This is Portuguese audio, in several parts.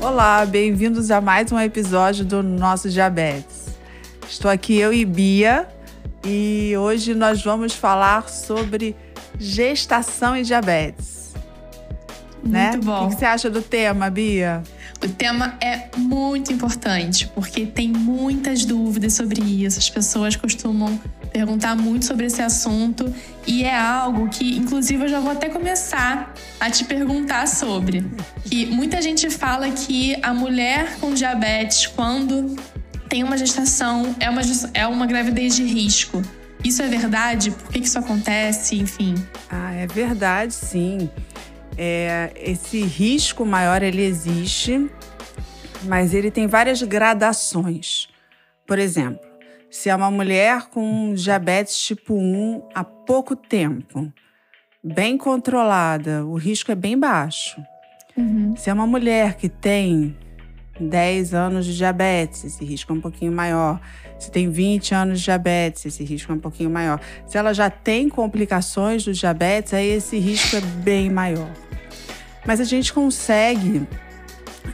Olá, bem-vindos a mais um episódio do nosso Diabetes. Estou aqui eu e Bia e hoje nós vamos falar sobre gestação e diabetes. Muito né? bom. O que você acha do tema, Bia? O tema é muito importante porque tem muitas dúvidas sobre isso. As pessoas costumam perguntar muito sobre esse assunto e é algo que, inclusive, eu já vou até começar a te perguntar sobre. Que muita gente fala que a mulher com diabetes, quando tem uma gestação, é uma, é uma gravidez de risco. Isso é verdade? Por que isso acontece? Enfim. Ah, é verdade, sim. É, esse risco maior ele existe, mas ele tem várias gradações. Por exemplo, se é uma mulher com diabetes tipo 1 há pouco tempo, bem controlada, o risco é bem baixo. Uhum. Se é uma mulher que tem 10 anos de diabetes, esse risco é um pouquinho maior. Se tem 20 anos de diabetes, esse risco é um pouquinho maior. Se ela já tem complicações do diabetes, aí esse risco é bem maior. Mas a gente consegue,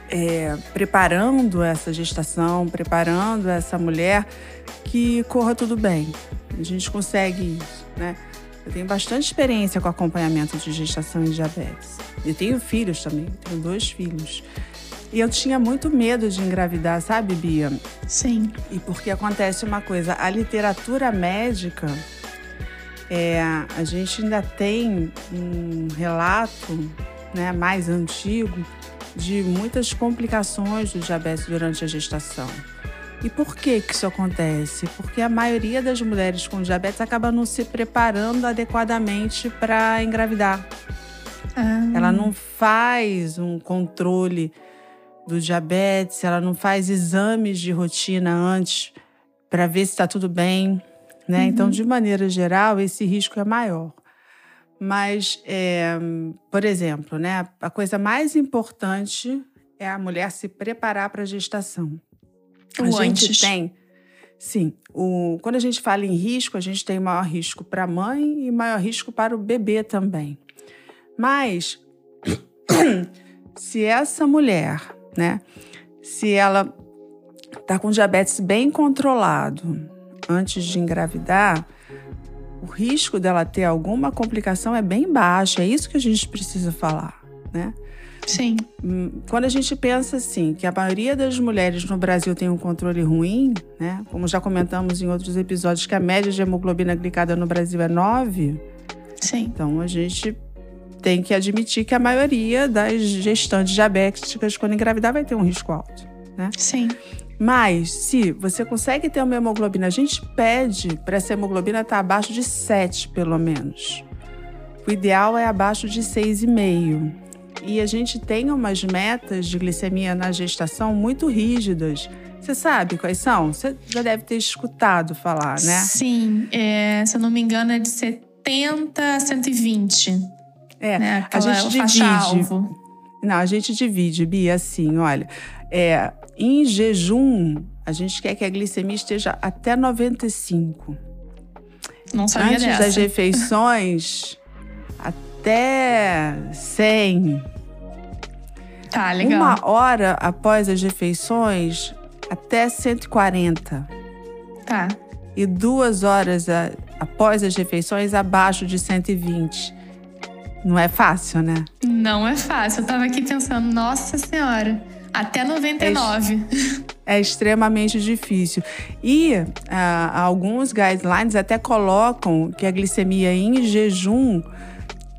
é, preparando essa gestação, preparando essa mulher, que corra tudo bem. A gente consegue isso, né? Eu tenho bastante experiência com acompanhamento de gestação e diabetes. Eu tenho filhos também, tenho dois filhos. E eu tinha muito medo de engravidar, sabe, Bia? Sim. E porque acontece uma coisa, a literatura médica, é, a gente ainda tem um relato né, mais antigo de muitas complicações do diabetes durante a gestação. E por que, que isso acontece? Porque a maioria das mulheres com diabetes acaba não se preparando adequadamente para engravidar. Ah. Ela não faz um controle do diabetes, ela não faz exames de rotina antes para ver se está tudo bem, né? Uhum. Então, de maneira geral, esse risco é maior. Mas, é, por exemplo, né, a coisa mais importante é a mulher se preparar para a gestação. A O gente antes. tem, sim, o, quando a gente fala em risco, a gente tem maior risco para a mãe e maior risco para o bebê também. Mas se essa mulher, né, se ela está com diabetes bem controlado antes de engravidar, o risco dela ter alguma complicação é bem baixo. É isso que a gente precisa falar, né? Sim. Hum, Quando a gente pensa assim, que a maioria das mulheres no Brasil tem um controle ruim, né? Como já comentamos em outros episódios, que a média de hemoglobina glicada no Brasil é 9, Sim. então a gente tem que admitir que a maioria das gestantes diabéticas, quando engravidar, vai ter um risco alto. Sim. Mas se você consegue ter uma hemoglobina, a gente pede para essa hemoglobina estar abaixo de 7, pelo menos. O ideal é abaixo de 6,5. E a gente tem umas metas de glicemia na gestação muito rígidas. Você sabe quais são? Você já deve ter escutado falar, né? Sim. É, se eu não me engano, é de 70 a 120. É, né? a gente divide. Não, a gente divide, Bia, assim, olha. É, em jejum, a gente quer que a glicemia esteja até 95. Não sabia Antes dessa. das refeições, até 100. Tá, legal. Uma hora após as refeições, até 140. Tá. E duas horas a- após as refeições, abaixo de 120. Não é fácil, né? Não é fácil. Eu tava aqui pensando, nossa senhora. Até 99. É extremamente difícil. E ah, alguns guidelines até colocam que a glicemia em jejum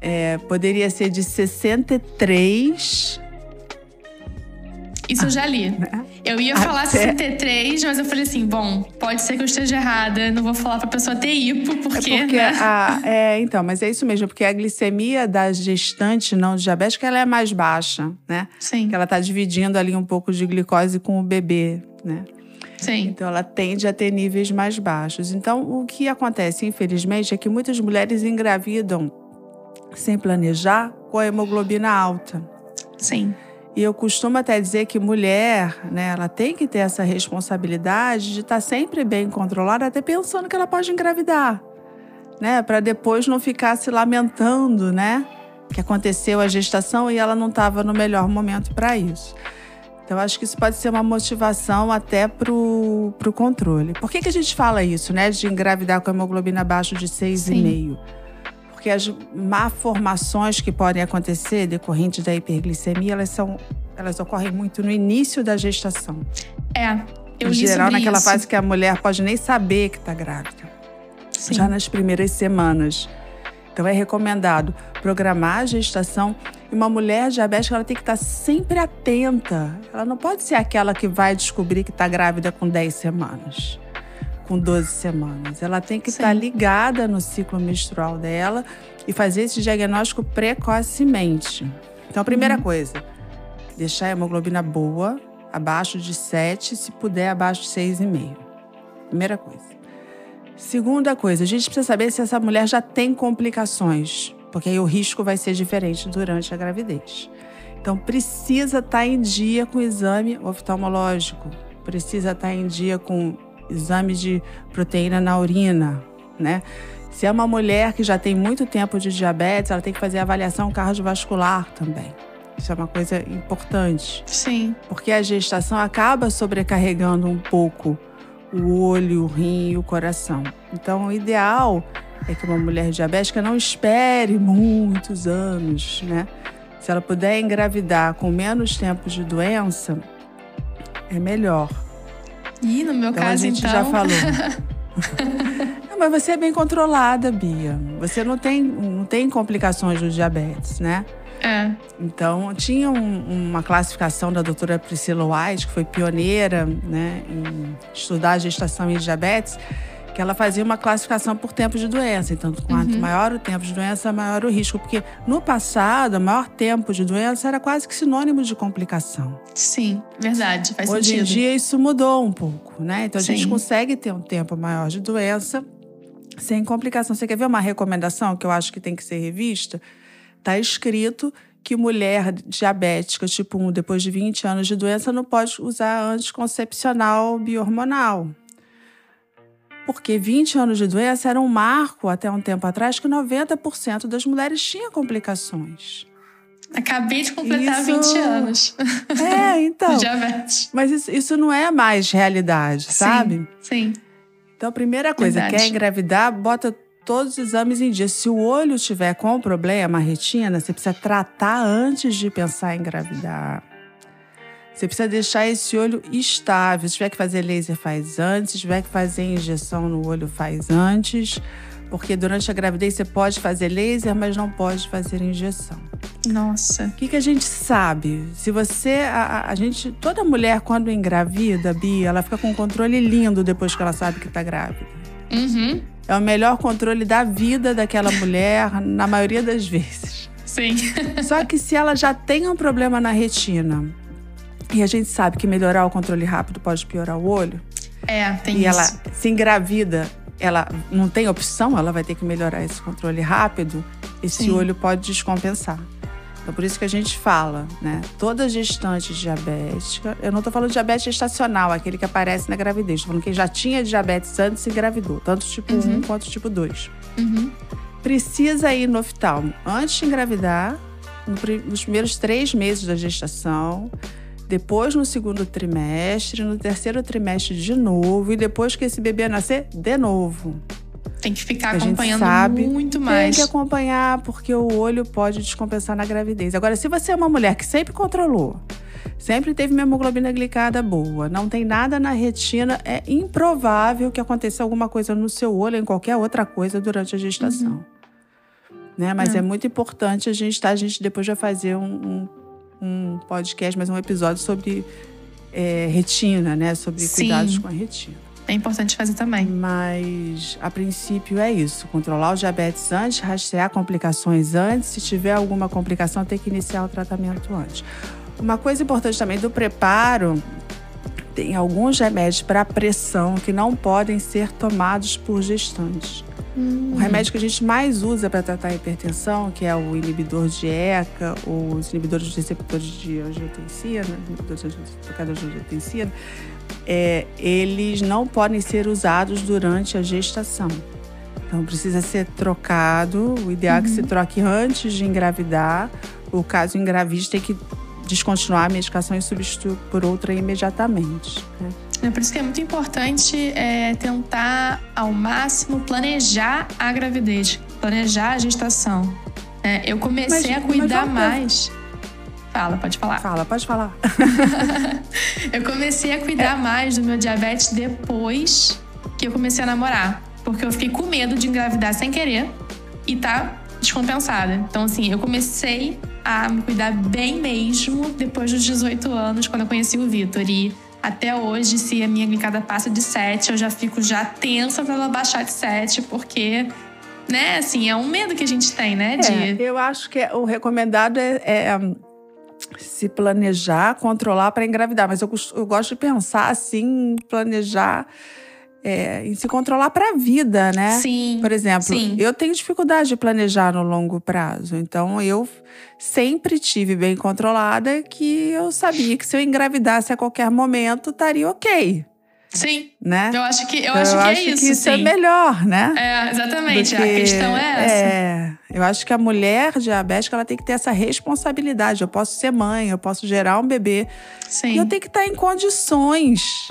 é, poderia ser de 63 Isso eu já li. né? Eu ia Até- falar 63, mas eu falei assim: bom, pode ser que eu esteja errada. Não vou falar pra pessoa ter hipo, porque. É porque né? a, é, então, mas é isso mesmo, porque a glicemia da gestante não diabética ela é mais baixa, né? Sim, Que ela está dividindo ali um pouco de glicose com o bebê, né? sim. Então ela tende a ter níveis mais baixos. Então o que acontece, infelizmente, é que muitas mulheres engravidam sem planejar com a hemoglobina alta. Sim. E eu costumo até dizer que mulher, né, ela tem que ter essa responsabilidade de estar sempre bem controlada, até pensando que ela pode engravidar, né, para depois não ficar se lamentando, né, que aconteceu a gestação e ela não estava no melhor momento para isso. Então, acho que isso pode ser uma motivação até para o controle. Por que, que a gente fala isso, né? De engravidar com hemoglobina abaixo de 6,5? Porque as malformações que podem acontecer decorrentes da hiperglicemia, elas, são, elas ocorrem muito no início da gestação. É, eu Em geral, naquela isso. fase que a mulher pode nem saber que está grávida. Sim. Já nas primeiras semanas. Então, é recomendado programar a gestação. E uma mulher diabética, ela tem que estar sempre atenta. Ela não pode ser aquela que vai descobrir que está grávida com 10 semanas, com 12 semanas. Ela tem que Sim. estar ligada no ciclo menstrual dela e fazer esse diagnóstico precocemente. Então, a primeira coisa, deixar a hemoglobina boa, abaixo de 7, se puder, abaixo de 6,5. Primeira coisa. Segunda coisa, a gente precisa saber se essa mulher já tem complicações, porque aí o risco vai ser diferente durante a gravidez. Então, precisa estar em dia com o exame oftalmológico, precisa estar em dia com exame de proteína na urina, né? Se é uma mulher que já tem muito tempo de diabetes, ela tem que fazer avaliação cardiovascular também. Isso é uma coisa importante Sim. porque a gestação acaba sobrecarregando um pouco o olho, o rim e o coração. Então, o ideal é que uma mulher diabética não espere muitos anos, né? Se ela puder engravidar com menos tempo de doença, é melhor. E no meu Então, caso, a gente então. já falou. Não, mas você é bem controlada, Bia. Você não tem, não tem complicações do diabetes, né? É. Então, tinha um- uma classificação da doutora Priscila White, que foi pioneira né, em estudar a gestação e diabetes, que ela fazia uma classificação por tempo de doença. Então, quanto maior o tempo de doença, maior o risco. Porque no passado, o maior tempo de doença era quase que sinônimo de complicação. Sim, verdade. Faz Hoje sentido. em dia, isso mudou um pouco, né? Então, a gente Sim. consegue ter um tempo maior de doença sem complicação. Você quer ver uma recomendação que eu acho que tem que ser revista? Está escrito que mulher diabética tipo 1, depois de 20 anos de doença, não pode usar anticoncepcional bihormonal. Porque 20 anos de doença era um marco até um tempo atrás que 90% das mulheres tinham complicações. Acabei de completar Isso- 20 anos É, então. de diabetes. Mas isso, isso não é mais realidade, sabe? Sim. Então, a primeira coisa, Verdade. quer engravidar, bota todos os exames em dia. Se o olho tiver com problema, a retina, você precisa tratar antes de pensar em engravidar. Você precisa deixar esse olho estável. Se tiver que fazer laser, faz antes. Se tiver que fazer injeção no olho, faz antes. Porque durante a gravidez você pode fazer laser, mas não pode fazer injeção. Nossa. O que, que a gente sabe? Se você. A, a- gente. Toda mulher, quando engravida, Bia, ela fica com um controle lindo depois que ela sabe que está grávida. Uhum. É o melhor controle da vida daquela mulher, na maioria das vezes. Sim. Só que se ela já tem um problema na retina, e a gente sabe que melhorar o controle rápido pode piorar o olho, É, tem e isso. ela se engravida, ela não tem opção, ela vai ter que melhorar esse controle rápido, esse Sim. olho pode descompensar. Então, por isso que a gente fala, né? Toda gestante diabética, eu não tô falando de diabetes gestacional, aquele que aparece na gravidez, tô falando quem já tinha diabetes antes e engravidou, tanto tipo 1 quanto tipo 2. Uhum. Precisa ir no oftalmo antes de engravidar, nos primeiros três meses da gestação, depois no segundo trimestre, no terceiro trimestre de novo, e depois que esse bebê nascer, de novo. Tem que ficar A acompanhando sabe, muito Tem mais. que acompanhar, porque o olho pode descompensar na gravidez. Agora, se você é uma mulher que sempre controlou, sempre teve uma hemoglobina glicada boa, não tem nada na retina, é improvável que aconteça alguma coisa no seu olho ou em qualquer outra coisa durante a gestação. Né? Mas é. muito importante a gente tá? A gente depois vai fazer um, um, um podcast, mais um episódio sobre é, retina, né? Sobre Sim. cuidados com a retina. É importante fazer também. Mas, a princípio, é isso. Controlar o diabetes antes, rastrear complicações antes. Se tiver alguma complicação, tem que iniciar o tratamento antes. Uma coisa importante também do preparo, tem alguns remédios para pressão que não podem ser tomados por gestantes. O remédio que a gente mais usa para tratar a hipertensão, que é o inibidor de ECA, ou os inibidores de receptores de angiotensina, trocadores de angiotensina, é, eles não podem ser usados durante a gestação. Então precisa ser trocado. O ideal é que se troque antes de engravidar. O caso engravide tem que descontinuar a medicação e substituir por outra imediatamente. Né? É por isso que é muito importante é, tentar ao máximo planejar a gravidez, planejar a gestação. É, eu comecei mas, a cuidar mais. Fala, pode falar. Fala, pode falar. eu comecei a cuidar é. mais do meu diabetes depois que eu comecei a namorar. Porque eu fiquei com medo de engravidar sem querer e tá descompensada. Então, assim, eu comecei a me cuidar bem mesmo depois dos 18 anos, quando eu conheci o Vitor. E até hoje, se a minha glicada passa de 7, eu já fico já tensa para ela baixar de 7, porque né, assim, é um medo que a gente tem, né? De... É, eu acho que o recomendado é, é se planejar, controlar para engravidar. Mas eu, eu, gosto de pensar assim, planejar é, em se controlar para a vida, né? Sim. Por exemplo, sim. eu tenho dificuldade de planejar no longo prazo. Então eu sempre tive bem controlada que eu sabia que se eu engravidasse a qualquer momento estaria ok. Sim. Né? Eu acho que, eu então, acho eu que é acho é isso. Que isso sim. é melhor, né? É, exatamente. a questão é essa. É, eu acho que a mulher diabética ela tem que ter essa responsabilidade. Eu posso ser mãe, eu posso gerar um bebê. Sim. E eu tenho que estar em condições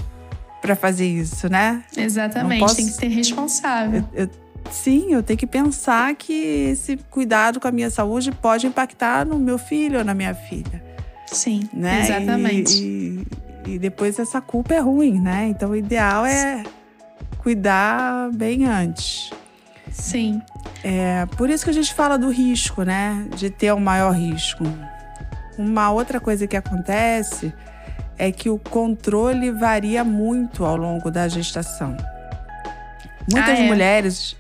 para fazer isso, né? Exatamente. Posso... Tem que ser responsável. Eu, eu, sim, eu tenho que pensar que esse cuidado com a minha saúde pode impactar no meu filho ou na minha filha. Sim, né? exatamente. E, e, e depois essa culpa é ruim, né? Então o ideal é cuidar bem antes. Sim. É por isso que a gente fala do risco, né? De ter um maior risco. Uma outra coisa que acontece é que o controle varia muito ao longo da gestação. Muitas ah, é? mulheres.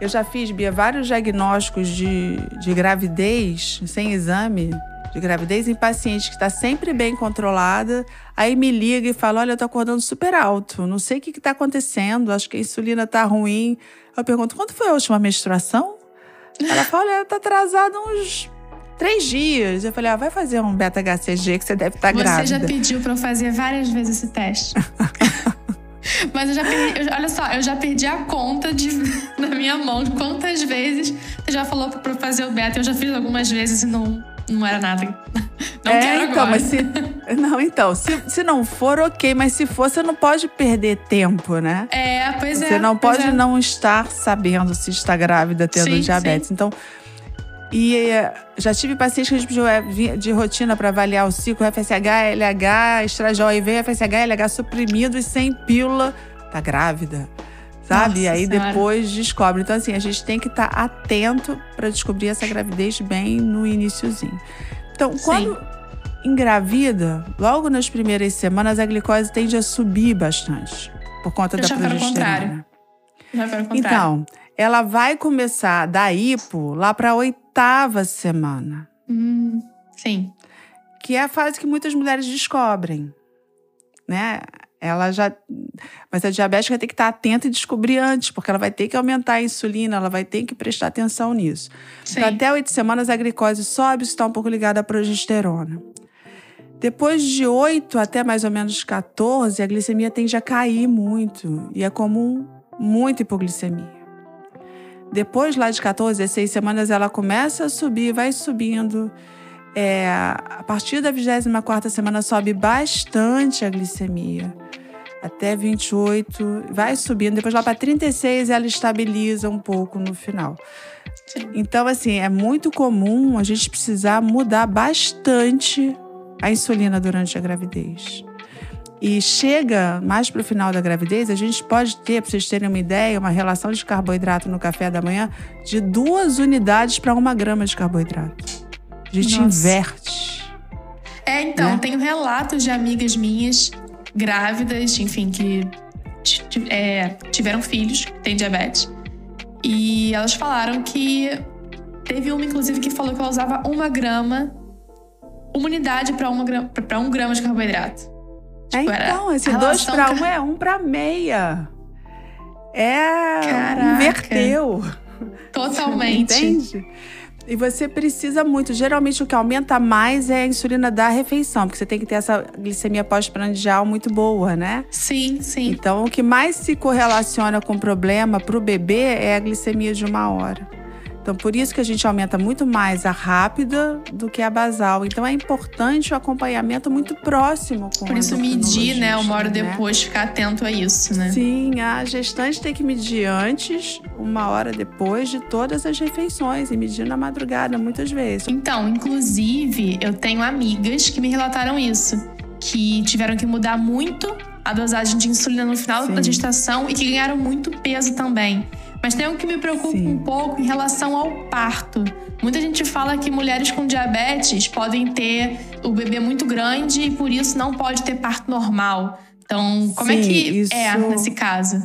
Eu já fiz, Bia, vários diagnósticos de, de gravidez sem exame de gravidez em paciente que está sempre bem controlada, aí me liga e fala: Olha, eu tô acordando super alto, não sei o que está acontecendo, acho que a insulina está ruim. Eu pergunto: Quando foi a última menstruação? Ela fala: Olha, tá atrasado uns três dias. Eu falei: Ah, vai fazer um beta-HCG que você deve estar tá grávida. Você já pediu para eu fazer várias vezes esse teste. Mas eu já perdi, eu, olha só, eu já perdi a conta de, na minha mão de quantas vezes você já falou para fazer o beta. Eu já fiz algumas vezes e não, não era nada. Não é, quero então, agora. mas se. Não, então, se, se não for, ok, mas se for, você não pode perder tempo, né? É, pois você é. Você não pode é. não estar sabendo se está grávida tendo sim, diabetes. Sim. Então. E eh, já tive pacientes que a gente pediu eh, de rotina para avaliar o ciclo FSH, LH, estradiol IV, FSH, LH suprimido e sem pílula. Tá grávida sabe? Nossa e aí senhora. depois descobre. Então, assim, a gente tem que estar tá atento para descobrir essa gravidez bem no iníciozinho. Então, quando Sim. engravida, logo nas primeiras semanas, a glicose tende a subir bastante por conta Eu da progesterona. Então, ela vai começar da hipo lá para a oitava semana. Hum, sim. Que é a fase que muitas mulheres descobrem, né? ela já. Mas a diabética tem que estar atenta e descobrir antes, porque ela vai ter que aumentar a insulina, ela vai ter que prestar atenção nisso. Então, até oito semanas a glicose sobe, isso está um pouco ligado à progesterona. Depois de 8 até mais ou menos 14, a glicemia tende a cair muito e é comum muita hipoglicemia. Depois, lá de 14 a 16 semanas, ela começa a subir, vai subindo. É, a partir da 24 semana sobe bastante a glicemia. Até 28, vai subindo. Depois lá para 36 ela estabiliza um pouco no final. Então, assim, é muito comum a gente precisar mudar bastante a insulina durante a gravidez. E chega mais para o final da gravidez, a gente pode ter, para vocês terem uma ideia, uma relação de carboidrato no café da manhã de duas unidades para uma grama de carboidrato. A gente Nossa. inverte. É, então, né? tenho relatos de amigas minhas grávidas, enfim, que é, tiveram filhos, têm diabetes. E elas falaram que teve uma, inclusive, que falou que ela usava uma grama, uma unidade para um grama de carboidrato. Tipo, é, então, esse dois para um é um para meia. É. Caraca. Inverteu. Totalmente. Entende? E você precisa muito. Geralmente o que aumenta mais é a insulina da refeição, porque você tem que ter essa glicemia pós-prandial muito boa, né? Sim, sim. Então o que mais se correlaciona com o problema para o bebê é a glicemia de uma hora. Então, por isso que a gente aumenta muito mais a rápida do que a basal. Então, é importante o acompanhamento muito próximo com Por isso, medir, né? Uma hora né? depois, ficar atento a isso, né? Sim, a gestante tem que medir antes, uma hora depois de todas as refeições e medir na madrugada, muitas vezes. Então, inclusive, eu tenho amigas que me relataram isso, que tiveram que mudar muito a dosagem de insulina no final Sim. da gestação e que ganharam muito peso também. Mas tem um que me preocupa Sim. um pouco em relação ao parto. Muita gente fala que mulheres com diabetes podem ter o bebê muito grande e por isso não pode ter parto normal. Então, como Sim, é que isso... é nesse caso?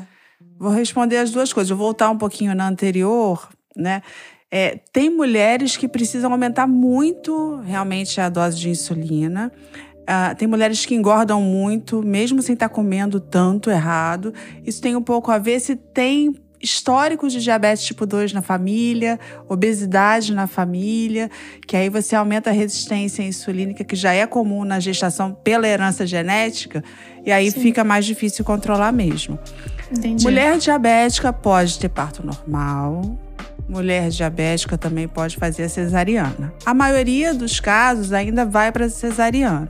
Vou responder as duas coisas. vou voltar um pouquinho na anterior, né? É, tem mulheres que precisam aumentar muito realmente a dose de insulina. Uh, tem mulheres que engordam muito, mesmo sem estar comendo tanto errado. Isso tem um pouco a ver se tem históricos de diabetes tipo 2 na família, obesidade na família, que aí você aumenta a resistência insulínica, que já é comum na gestação pela herança genética, e aí Sim. fica mais difícil controlar mesmo. Entendi. Mulher diabética pode ter parto normal. Mulher diabética também pode fazer a cesariana. A maioria dos casos ainda vai para cesariana.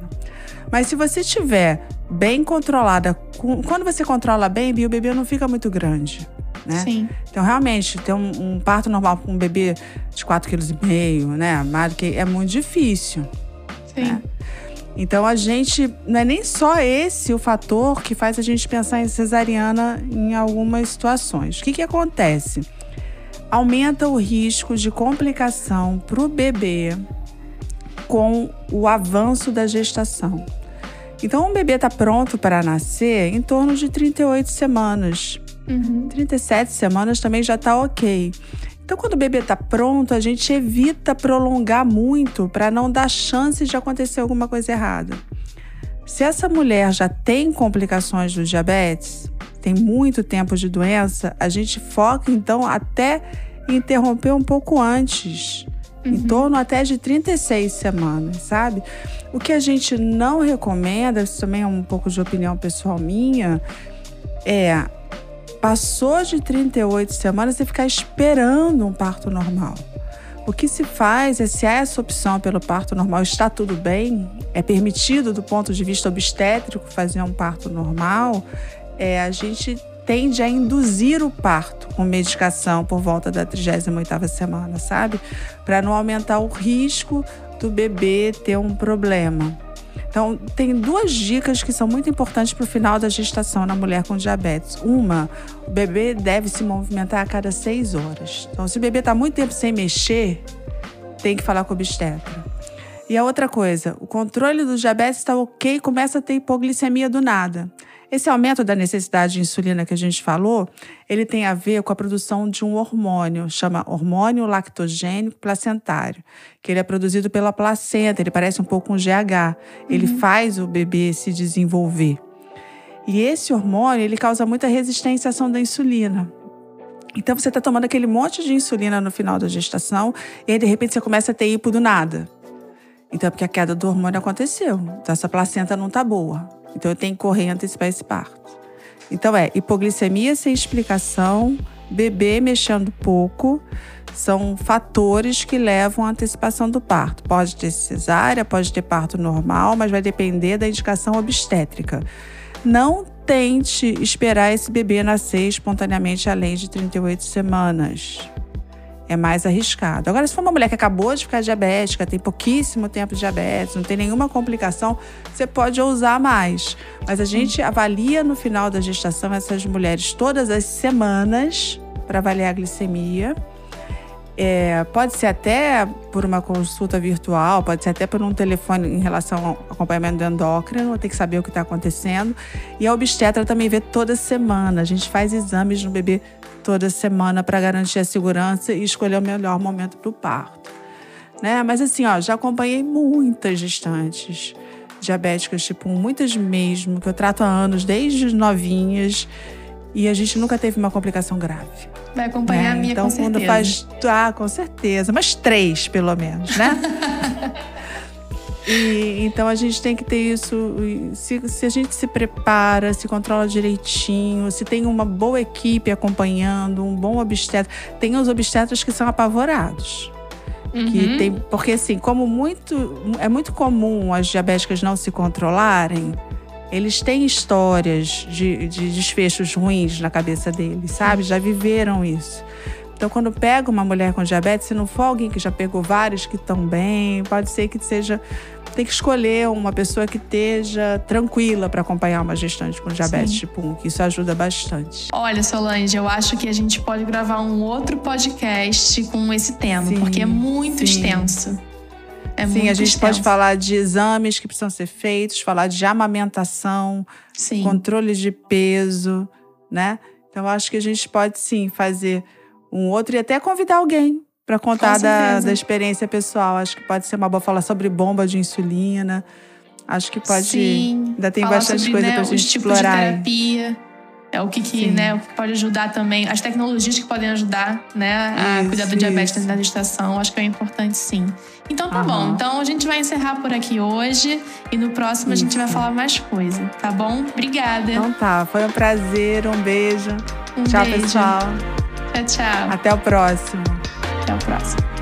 Mas se você tiver bem controlada, quando você controla bem, o bebê não fica muito grande né? Sim. Então, realmente, ter um, um parto normal com um bebê de 4,5 kg, né? Mais que é muito difícil. Sim. Né? Então, a gente. Não é nem só esse o fator que faz a gente pensar em cesariana em algumas situações. O que, que acontece? Aumenta o risco de complicação para o bebê com o avanço da gestação. Então, um bebê está pronto para nascer em torno de 38 semanas. Uhum. 37 semanas também já está ok. Então, quando o bebê está pronto, a gente evita prolongar muito para não dar chance de acontecer alguma coisa errada. Se essa mulher já tem complicações do diabetes, tem muito tempo de doença, a gente foca então até interromper um pouco antes, uhum. em torno até de 36 semanas, sabe? O que a gente não recomenda, isso também é um pouco de opinião pessoal minha, é Passou de 38 semanas e ficar esperando um parto normal. O que se faz é, se essa opção pelo parto normal está tudo bem, é permitido do ponto de vista obstétrico fazer um parto normal, é, a gente tende a induzir o parto com medicação por volta da 38ª semana, sabe? Para não aumentar o risco do bebê ter um problema. Então, tem duas dicas que são muito importantes para o final da gestação na mulher com diabetes. Uma, o bebê deve se movimentar a cada seis horas. Então, se o bebê está muito tempo sem mexer, tem que falar com o obstetra. E a outra coisa, o controle do diabetes está ok, começa a ter hipoglicemia do nada. Esse aumento da necessidade de insulina que a gente falou, ele tem a ver com a produção de um hormônio, chama hormônio lactogênico placentário, que ele é produzido pela placenta, ele parece um pouco um GH, ele uhum. faz o bebê se desenvolver. E esse hormônio, ele causa muita resistência à ação da insulina. Então você está tomando aquele monte de insulina no final da gestação e aí de repente você começa a ter hipo do nada. Então é porque a queda do hormônio aconteceu. Então essa placenta não está boa. Então eu tenho que correr e antecipar esse parto. Então é hipoglicemia sem explicação, bebê mexendo pouco, são fatores que levam à antecipação do parto. Pode ter cesárea, pode ter parto normal, mas vai depender da indicação obstétrica. Não tente esperar esse bebê nascer espontaneamente além de 38 semanas é mais arriscado. Agora, se for uma mulher que acabou de ficar diabética, tem pouquíssimo tempo de diabetes, não tem nenhuma complicação, você pode ousar mais. Mas a gente avalia no final da gestação essas mulheres todas as semanas para avaliar a glicemia. É, pode ser até por uma consulta virtual, pode ser até por um telefone em relação ao acompanhamento do endócrino, tem que saber o que está acontecendo. E a obstetra também vê toda semana. A gente faz exames no bebê toda semana para garantir a segurança e escolher o melhor momento para o parto. Né? Mas assim, ó, já acompanhei muitas gestantes diabéticas, tipo, muitas mesmo, que eu trato há anos, desde novinhas, e a gente nunca teve uma complicação grave. Vai acompanhar né? a minha então, com certeza. Então, quando faz. Ah, com certeza. Mas três, pelo menos, né? E, então a gente tem que ter isso. Se, se, a gente se prepara, se controla direitinho, se tem uma boa equipe acompanhando, um bom obstetra. Tem os obstetras que são apavorados. Uhum. Que tem, porque assim, como muito é muito comum as diabéticas não se controlarem, eles têm histórias de, de desfechos ruins na cabeça deles, sabe? Já viveram isso. Então, quando pega uma mulher com diabetes, se não for alguém que já pegou vários que estão bem, pode ser que seja tem que escolher uma pessoa que esteja tranquila para acompanhar uma gestante com diabetes Sim. tipo 1, que isso ajuda bastante. Olha, Solange, eu acho que a gente pode gravar um outro podcast com esse tema, sim, porque é muito sim. extenso. É Sim, a gente extenso. pode falar de exames que precisam ser feitos, falar de amamentação, sim. controle de peso, né? Então, acho que a gente pode sim fazer um outro e até convidar alguém para contar da, da, experiência pessoal. Acho que pode ser uma boa falar sobre bomba de insulina. Acho que pode. Sim, ainda tem bastante sobre, coisa né, para gente explorar. De terapia. É o que, que né, pode ajudar também. As tecnologias que podem ajudar né, a isso, cuidar do diabetes na gestação. Acho que é importante sim. Então tá bom. Então a gente vai encerrar por aqui hoje. E no próximo isso. a gente vai falar mais coisa. Tá bom? Obrigada. Então tá. Foi um prazer. Um beijo. Um tchau, beijo. pessoal. Tchau, tchau. Até o próximo. Até o próximo.